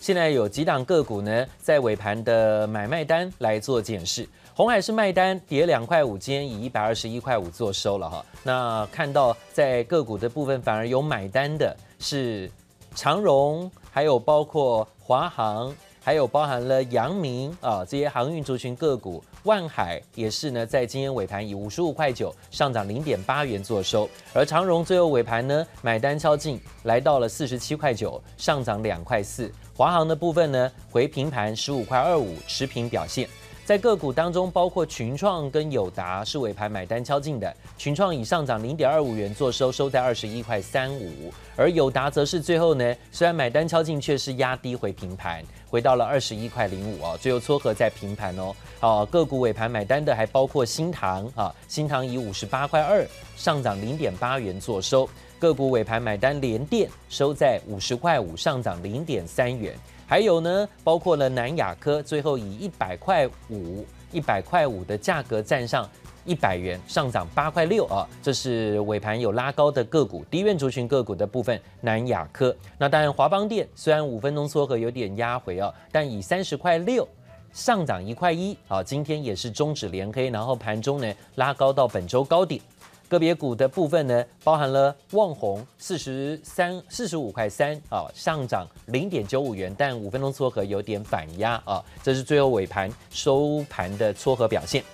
现在有几档个股呢，在尾盘的买卖单来做检视。红海是卖单跌两块五，今天以一百二十一块五做收了哈。那看到在个股的部分，反而有买单的是长荣，还有包括华航。还有包含了阳明啊这些航运族群个股，万海也是呢，在今天尾盘以五十五块九上涨零点八元做收，而长荣最后尾盘呢买单敲进来到了四十七块九，上涨两块四。华航的部分呢回平盘十五块二五持平表现。在个股当中，包括群创跟友达是尾盘买单敲进的，群创以上涨零点二五元做收，收在二十一块三五，而友达则是最后呢，虽然买单敲进，却是压低回平盘，回到了二十一块零五哦，最后撮合在平盘哦。好，个股尾盘买单的还包括新唐啊，新唐以五十八块二上涨零点八元做收，个股尾盘买单连电收在五十块五上涨零点三元。还有呢，包括了南亚科，最后以一百块五、一百块五的价格站上一百元，上涨八块六啊，这是尾盘有拉高的个股，低润族群个股的部分，南亚科。那当然，华邦电虽然五分钟撮合有点压回啊，但以三十块六上涨一块一啊，今天也是中指连黑，然后盘中呢拉高到本周高点。个别股的部分呢，包含了旺宏四十三四十五块三啊，上涨零点九五元，但五分钟撮合有点反压啊，这是最后尾盘收盘的撮合表现。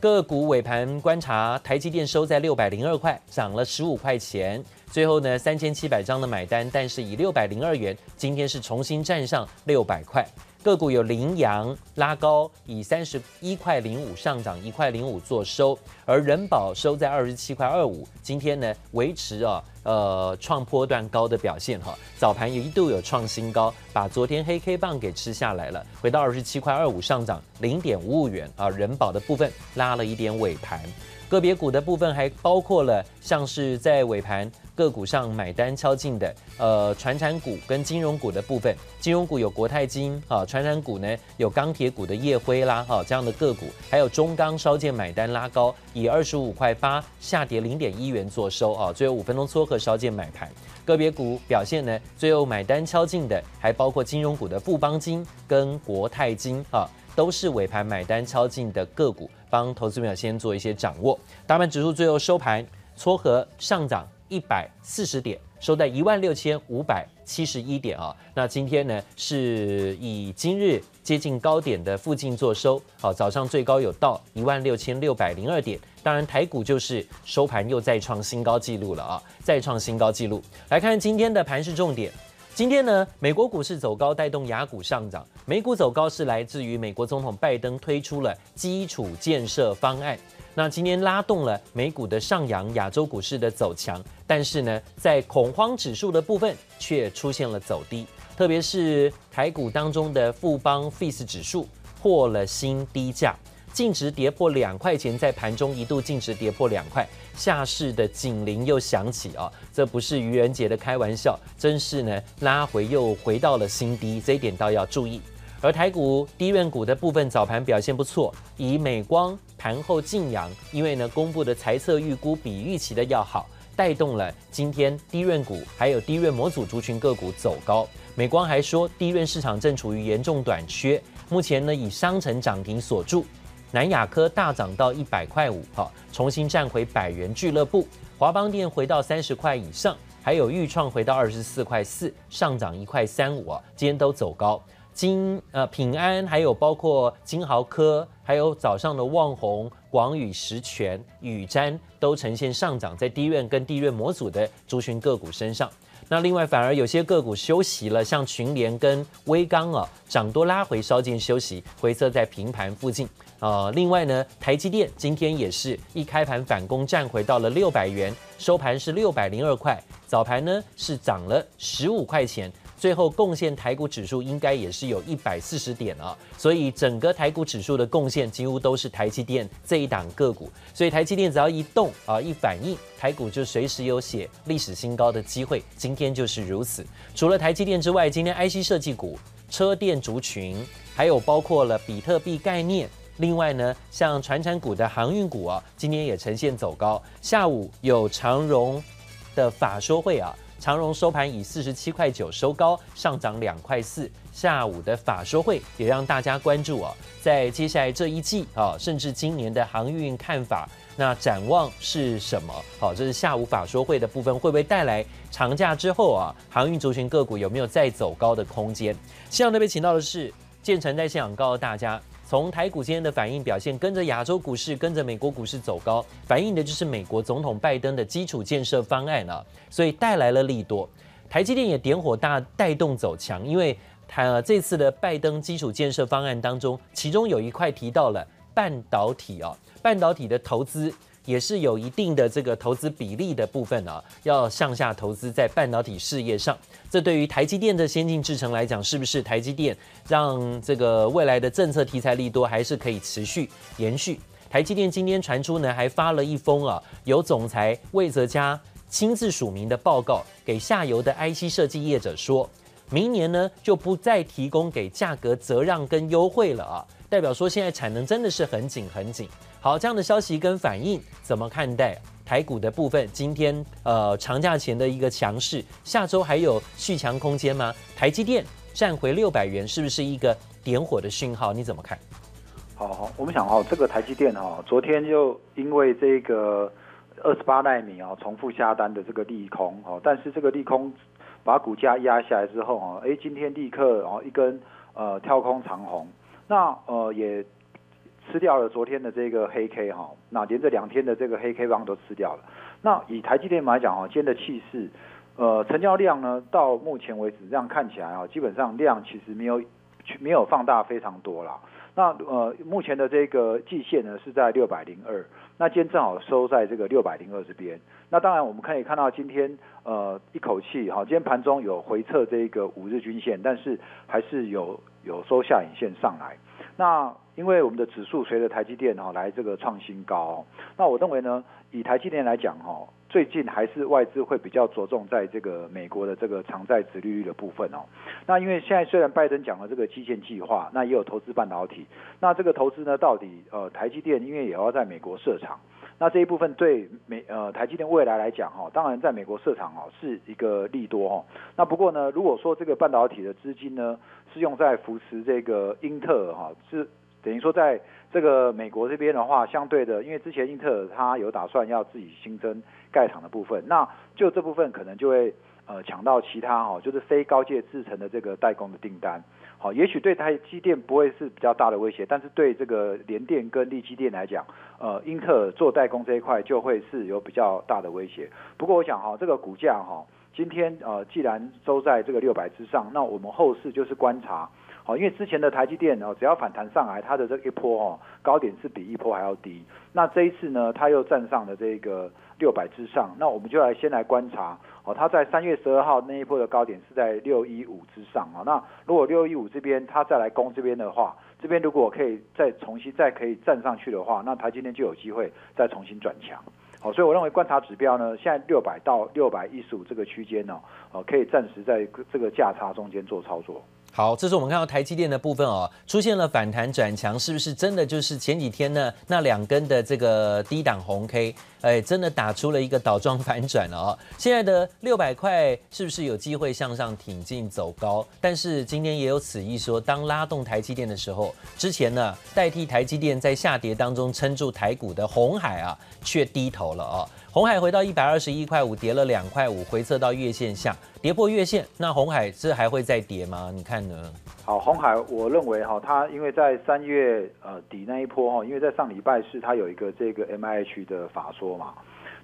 个股尾盘观察，台积电收在六百零二块，涨了十五块钱。最后呢，三千七百张的买单，但是以六百零二元，今天是重新站上六百块。个股有羚羊拉高，以三十一块零五上涨一块零五做收，而人保收在二十七块二五，今天呢维持啊呃创波段高的表现哈，早盘有一度有创新高，把昨天黑 K 棒给吃下来了，回到二十七块二五上涨零点五五元啊，人保的部分拉了一点尾盘。个别股的部分还包括了像是在尾盘个股上买单敲进的，呃，传产股跟金融股的部分，金融股有国泰金啊，传产股呢有钢铁股的夜辉啦，哈，这样的个股，还有中钢烧建买单拉高，以二十五块八下跌零点一元做收啊，最后五分钟撮合烧建买盘，个别股表现呢，最后买单敲进的还包括金融股的富邦金跟国泰金啊。都是尾盘买单敲进的个股，帮投资朋友先做一些掌握。大盘指数最后收盘撮合上涨一百四十点，收在一万六千五百七十一点啊。那今天呢是以今日接近高点的附近做收，好，早上最高有到一万六千六百零二点。当然台股就是收盘又再创新高纪录了啊，再创新高纪录。来看今天的盘势重点。今天呢，美国股市走高，带动雅股上涨。美股走高是来自于美国总统拜登推出了基础建设方案，那今天拉动了美股的上扬，亚洲股市的走强。但是呢，在恐慌指数的部分却出现了走低，特别是台股当中的富邦 FEAS 指数破了新低价。净值跌破两块钱，在盘中一度净值跌破两块，下市的警铃又响起啊！这不是愚人节的开玩笑，真是呢拉回又回到了新低，这一点倒要注意。而台股低润股的部分早盘表现不错，以美光盘后劲扬，因为呢公布的财测预估比预期的要好，带动了今天低润股还有低润模组族群个股走高。美光还说，低润市场正处于严重短缺，目前呢以商城涨停锁住。南亚科大涨到一百块五，哈，重新站回百元俱乐部。华邦电回到三十块以上，还有钰创回到二十四块四，上涨一块三五啊，今天都走高。金呃平安，还有包括金豪科，还有早上的旺宏、广宇、石泉、宇瞻都呈现上涨，在低润跟低润模组的族群个股身上。那另外反而有些个股休息了，像群联跟威刚啊，涨多拉回，稍见休息，回测在平盘附近。呃，另外呢，台积电今天也是一开盘反攻，站回到了六百元，收盘是六百零二块，早盘呢是涨了十五块钱。最后贡献台股指数应该也是有一百四十点啊，所以整个台股指数的贡献几乎都是台积电这一档个股，所以台积电只要一动啊一反应，台股就随时有写历史新高的机会。今天就是如此。除了台积电之外，今天 IC 设计股、车电族群，还有包括了比特币概念，另外呢，像传产股的航运股啊，今天也呈现走高。下午有长荣的法说会啊。长荣收盘以四十七块九收高，上涨两块四。下午的法说会也让大家关注啊，在接下来这一季啊，甚至今年的航运看法，那展望是什么？好，这是下午法说会的部分，会不会带来长假之后啊，航运族群个股有没有再走高的空间？现场那边请到的是建成在现场告诉大家。从台股今天的反应表现，跟着亚洲股市、跟着美国股市走高，反映的就是美国总统拜登的基础建设方案啊，所以带来了利多。台积电也点火大带动走强，因为它这次的拜登基础建设方案当中，其中有一块提到了半导体啊，半导体的投资。也是有一定的这个投资比例的部分啊，要向下投资在半导体事业上。这对于台积电的先进制程来讲，是不是台积电让这个未来的政策题材利多还是可以持续延续？台积电今天传出呢，还发了一封啊，由总裁魏泽嘉亲自署名的报告，给下游的 IC 设计业者说，明年呢就不再提供给价格折让跟优惠了啊，代表说现在产能真的是很紧很紧。好，这样的消息跟反应怎么看待？台股的部分，今天呃长假前的一个强势，下周还有续强空间吗？台积电站回六百元，是不是一个点火的讯号？你怎么看？好好，我们想哈，这个台积电哈，昨天就因为这个二十八奈米啊重复下单的这个利空哦，但是这个利空把股价压下来之后啊，哎，今天立刻哦一根呃跳空长红，那呃也。吃掉了昨天的这个黑 K 哈，那连着两天的这个黑 K 棒都吃掉了。那以台积电来讲哈，今天的气势，呃，成交量呢，到目前为止这样看起来啊，基本上量其实没有没有放大非常多啦。那呃，目前的这个季线呢是在六百零二，那今天正好收在这个六百零二这边。那当然我们可以看到今天呃一口气哈，今天盘中有回撤这个五日均线，但是还是有有收下影线上来。那因为我们的指数随着台积电哈来这个创新高，那我认为呢，以台积电来讲哈，最近还是外资会比较着重在这个美国的这个长债殖利率的部分哦。那因为现在虽然拜登讲了这个基建计划，那也有投资半导体，那这个投资呢，到底呃台积电因为也要在美国设厂，那这一部分对美呃台积电未来来讲哈，当然在美国设厂哦是一个利多哈。那不过呢，如果说这个半导体的资金呢，是用在扶持这个英特尔哈，是等于说在这个美国这边的话，相对的，因为之前英特尔它有打算要自己新增盖厂的部分，那就这部分可能就会呃抢到其他哈，就是非高阶制程的这个代工的订单。好，也许对台积电不会是比较大的威胁，但是对这个联电跟力积电来讲，呃，英特尔做代工这一块就会是有比较大的威胁。不过我想哈，这个股价哈。今天呃，既然收在这个六百之上，那我们后市就是观察，好，因为之前的台积电哦，只要反弹上来，它的这一波哦，高点是比一波还要低。那这一次呢，它又站上了这个六百之上，那我们就来先来观察，哦，它在三月十二号那一波的高点是在六一五之上啊。那如果六一五这边它再来攻这边的话，这边如果可以再重新再可以站上去的话，那台积电就有机会再重新转强。好，所以我认为观察指标呢，现在六百到六百一十五这个区间呢，哦，可以暂时在这个价差中间做操作。好，这是我们看到台积电的部分哦，出现了反弹转强，是不是真的就是前几天呢那两根的这个低档红 K，哎，真的打出了一个倒装反转了哦。现在的六百块是不是有机会向上挺进走高？但是今天也有此意说，当拉动台积电的时候，之前呢代替台积电在下跌当中撑住台股的红海啊，却低头了哦。红海回到一百二十一块五，跌了两块五，回测到月线下，跌破月线。那红海这还会再跌吗？你看呢？好，红海，我认为哈，它因为在三月呃底那一波哈，因为在上礼拜四它有一个这个 MIH 的法说嘛。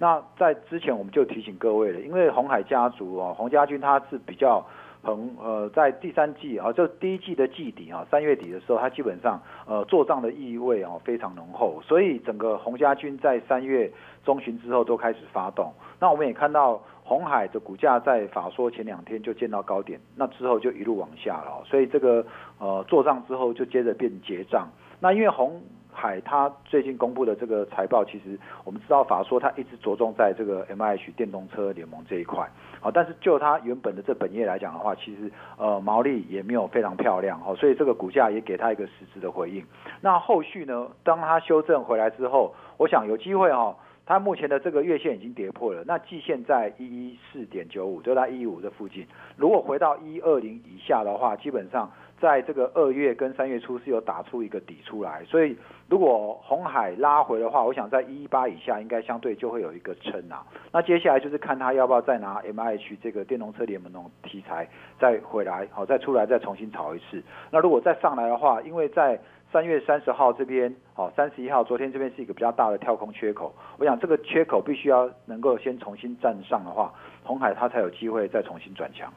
那在之前我们就提醒各位了，因为红海家族哦，洪家军他是比较。横呃，在第三季啊，就第一季的季底啊，三月底的时候，他基本上呃做账的意味啊非常浓厚，所以整个洪家军在三月中旬之后都开始发动。那我们也看到鸿海的股价在法说前两天就见到高点，那之后就一路往下了，所以这个呃做账之后就接着变结账。那因为鸿海它最近公布的这个财报，其实我们知道法说它一直着重在这个 MIH 电动车联盟这一块，好，但是就它原本的这本业来讲的话，其实呃毛利也没有非常漂亮，哦，所以这个股价也给它一个实质的回应。那后续呢，当它修正回来之后，我想有机会哈，它目前的这个月线已经跌破了，那季线在一一四点九五，就在一一五这附近。如果回到一二零以下的话，基本上在这个二月跟三月初是有打出一个底出来，所以如果红海拉回的话，我想在一一八以下应该相对就会有一个撑啊。那接下来就是看它要不要再拿 MIH 这个电动车联盟的题材再回来，好再出来再重新炒一次。那如果再上来的话，因为在三月三十号这边，好，三十一号，昨天这边是一个比较大的跳空缺口。我想这个缺口必须要能够先重新站上的话，红海它才有机会再重新转强。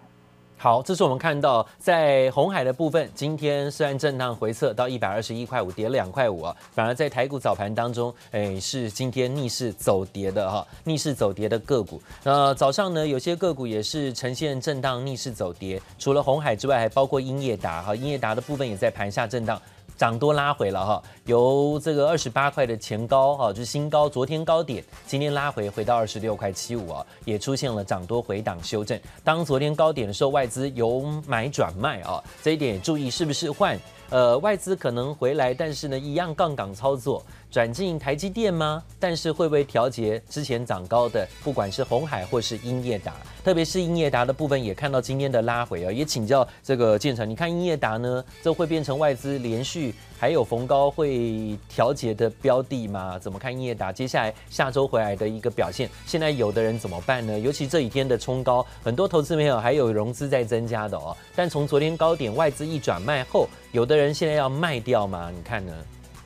好，这是我们看到在红海的部分，今天虽然震荡回撤到一百二十一块五，跌两块五啊，反而在台股早盘当中，哎，是今天逆势走跌的哈，逆势走跌的个股。那早上呢，有些个股也是呈现震荡逆势走跌，除了红海之外，还包括英业达哈，英业达的部分也在盘下震荡。涨多拉回了哈，由这个二十八块的前高哈，就是新高，昨天高点，今天拉回回到二十六块七五啊，也出现了涨多回档修正。当昨天高点的时候，外资由买转卖啊，这一点也注意是不是换？呃，外资可能回来，但是呢，一样杠杆操作。转进台积电吗？但是会不会调节之前涨高的，不管是红海或是英业达，特别是英业达的部分，也看到今天的拉回啊，也请教这个建成，你看英业达呢，这会变成外资连续还有逢高会调节的标的吗？怎么看英业达接下来下周回来的一个表现？现在有的人怎么办呢？尤其这几天的冲高，很多投资朋友还有融资在增加的哦。但从昨天高点外资一转卖后，有的人人现在要卖掉吗？你看呢？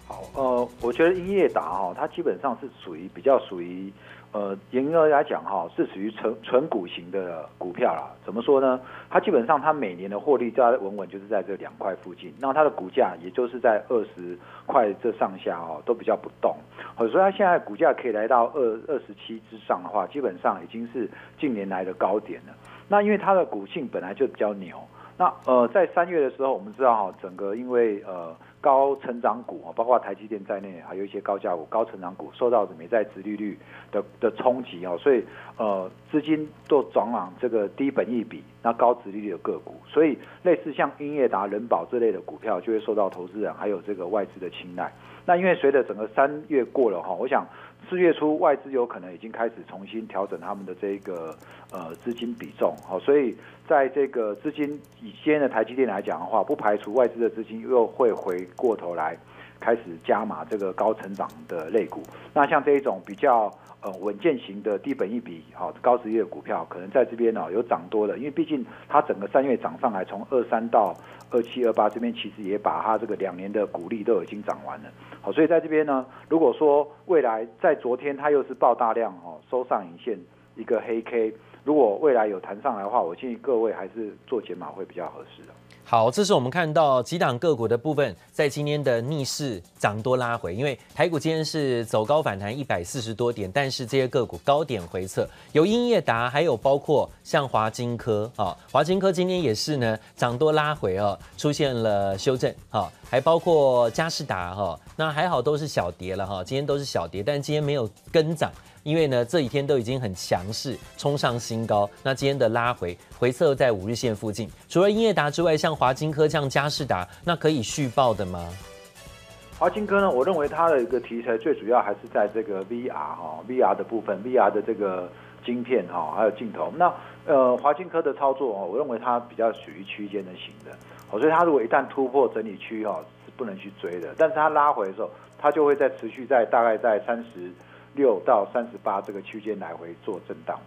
好，呃，我觉得英业达哈，它基本上是属于比较属于，呃，严格来讲哈，是属于纯纯股型的股票啦。怎么说呢？它基本上它每年的获利在稳稳就是在这两块附近，那它的股价也就是在二十块这上下哦，都比较不动。好所以它现在股价可以来到二二十七之上的话，基本上已经是近年来的高点了。那因为它的股性本来就比较牛，那呃，在三月的时候，我们知道哈，整个因为呃。高成长股啊，包括台积电在内，还有一些高价股、高成长股受到美债殖利率的的冲击啊，所以呃资金都转往这个低本益比、那高殖利率的个股，所以类似像英业达、人保这类的股票就会受到投资人还有这个外资的青睐。那因为随着整个三月过了哈，我想。四月初，外资有可能已经开始重新调整他们的这个呃资金比重，好，所以在这个资金以今天的台积电来讲的话，不排除外资的资金又会回过头来开始加码这个高成长的类股。那像这一种比较呃稳健型的低本益比好高值业的股票，可能在这边呢有涨多的，因为毕竟它整个三月涨上来，从二三到二七二八这边，其实也把它这个两年的股利都已经涨完了。好，所以在这边呢，如果说未来在昨天它又是爆大量哦，收上影线一个黑 K，如果未来有弹上来的话，我建议各位还是做减码会比较合适的。好，这是我们看到几档个股的部分，在今天的逆势涨多拉回，因为台股今天是走高反弹一百四十多点，但是这些个股高点回撤，有英业达，还有包括像华金科啊，华金科今天也是呢涨多拉回啊，出现了修正啊，还包括佳士达哈，那还好都是小跌了哈，今天都是小跌，但今天没有跟涨。因为呢，这几天都已经很强势，冲上新高。那今天的拉回回测在五日线附近。除了英业达之外，像华金科、像佳士达，那可以续报的吗？华金科呢？我认为它的一个题材最主要还是在这个 VR 哈，VR 的部分，VR 的这个晶片哈，还有镜头。那呃，华金科的操作哦，我认为它比较属于区间的型的。哦，所以它如果一旦突破整理区哈，是不能去追的。但是它拉回的时候，它就会在持续在大概在三十。六到三十八这个区间来回做震荡，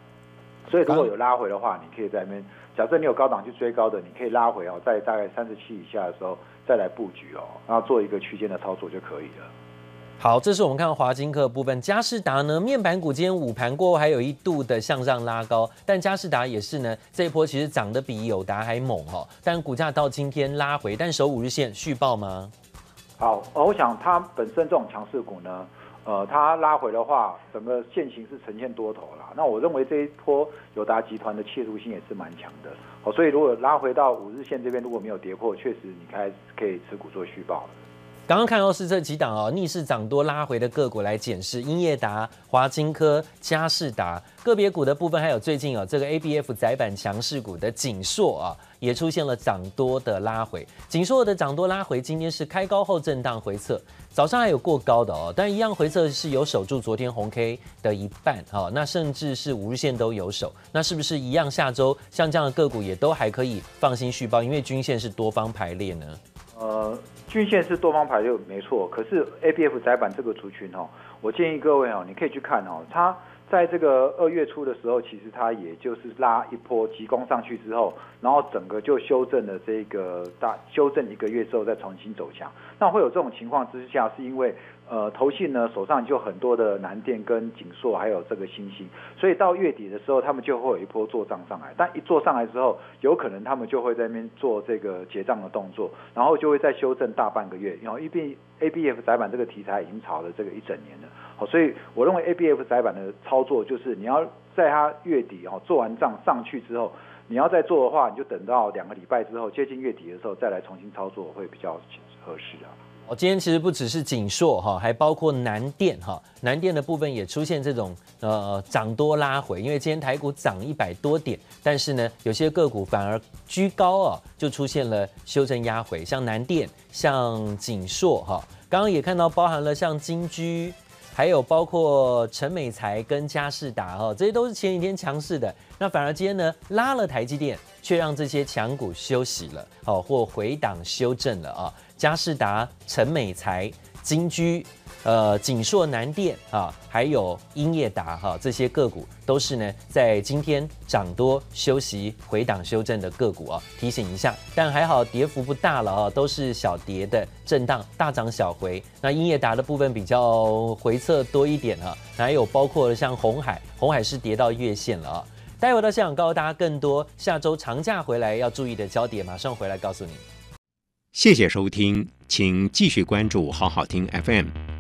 所以如果有拉回的话，你可以在那边。假设你有高档去追高的，你可以拉回哦，在大概三十七以下的时候再来布局哦，然后做一个区间的操作就可以了。好，这是我们看到华金科的部分。嘉士达呢，面板股今天午盘过后还有一度的向上拉高，但嘉士达也是呢，这一波其实涨得比友达还猛哈，但股价到今天拉回，但守五日线续报吗？好，我想它本身这种强势股呢。呃，它拉回的话，整个现形是呈现多头啦。那我认为这一波友达集团的切入性也是蛮强的。好，所以如果拉回到五日线这边，如果没有跌破，确实你开可以持股做续报。刚刚看到是这几档哦，逆势涨多拉回的个股来检视，英业达、华金科、嘉士达个别股的部分，还有最近哦这个 ABF 载板强势股的景硕啊，也出现了涨多的拉回。景硕的涨多拉回，今天是开高后震荡回测，早上还有过高的哦，但一样回撤是有守住昨天红 K 的一半哦，那甚至是五日线都有守，那是不是一样下周像这样的个股也都还可以放心续报？因为均线是多方排列呢？呃，均线是多方排列没错，可是 ABF 载板这个族群哦，我建议各位哦，你可以去看哦，它在这个二月初的时候，其实它也就是拉一波急攻上去之后，然后整个就修正了这个大修正一个月之后再重新走强。那会有这种情况之下，是因为。呃，投信呢手上就很多的南电跟景硕，还有这个欣兴，所以到月底的时候，他们就会有一波做账上来。但一做上来之后，有可能他们就会在那边做这个结账的动作，然后就会再修正大半个月。然后因为 ABF 载板这个题材已经炒了这个一整年了，好，所以我认为 ABF 载板的操作就是你要在它月底哦做完账上去之后，你要再做的话，你就等到两个礼拜之后接近月底的时候再来重新操作会比较合适啊。哦，今天其实不只是景硕哈，还包括南电哈，南电的部分也出现这种呃涨多拉回，因为今天台股涨一百多点，但是呢，有些个股反而居高啊，就出现了修正压回，像南电、像景硕哈，刚刚也看到包含了像金居，还有包括陈美财跟嘉士达哈，这些都是前几天强势的，那反而今天呢拉了台积电，却让这些强股休息了，好或回档修正了啊。佳士达、陈美财、金居、呃景硕、南电啊，还有英业达哈、这些个股都是呢在今天涨多休息回档修正的个股啊，提醒一下。但还好跌幅不大了啊，都是小跌的震荡，大涨小回。那英业达的部分比较回测多一点啊，还有包括像红海，红海是跌到月线了啊。待会到现场告诉大家更多下周长假回来要注意的焦点，马上回来告诉你。谢谢收听，请继续关注好好听 FM，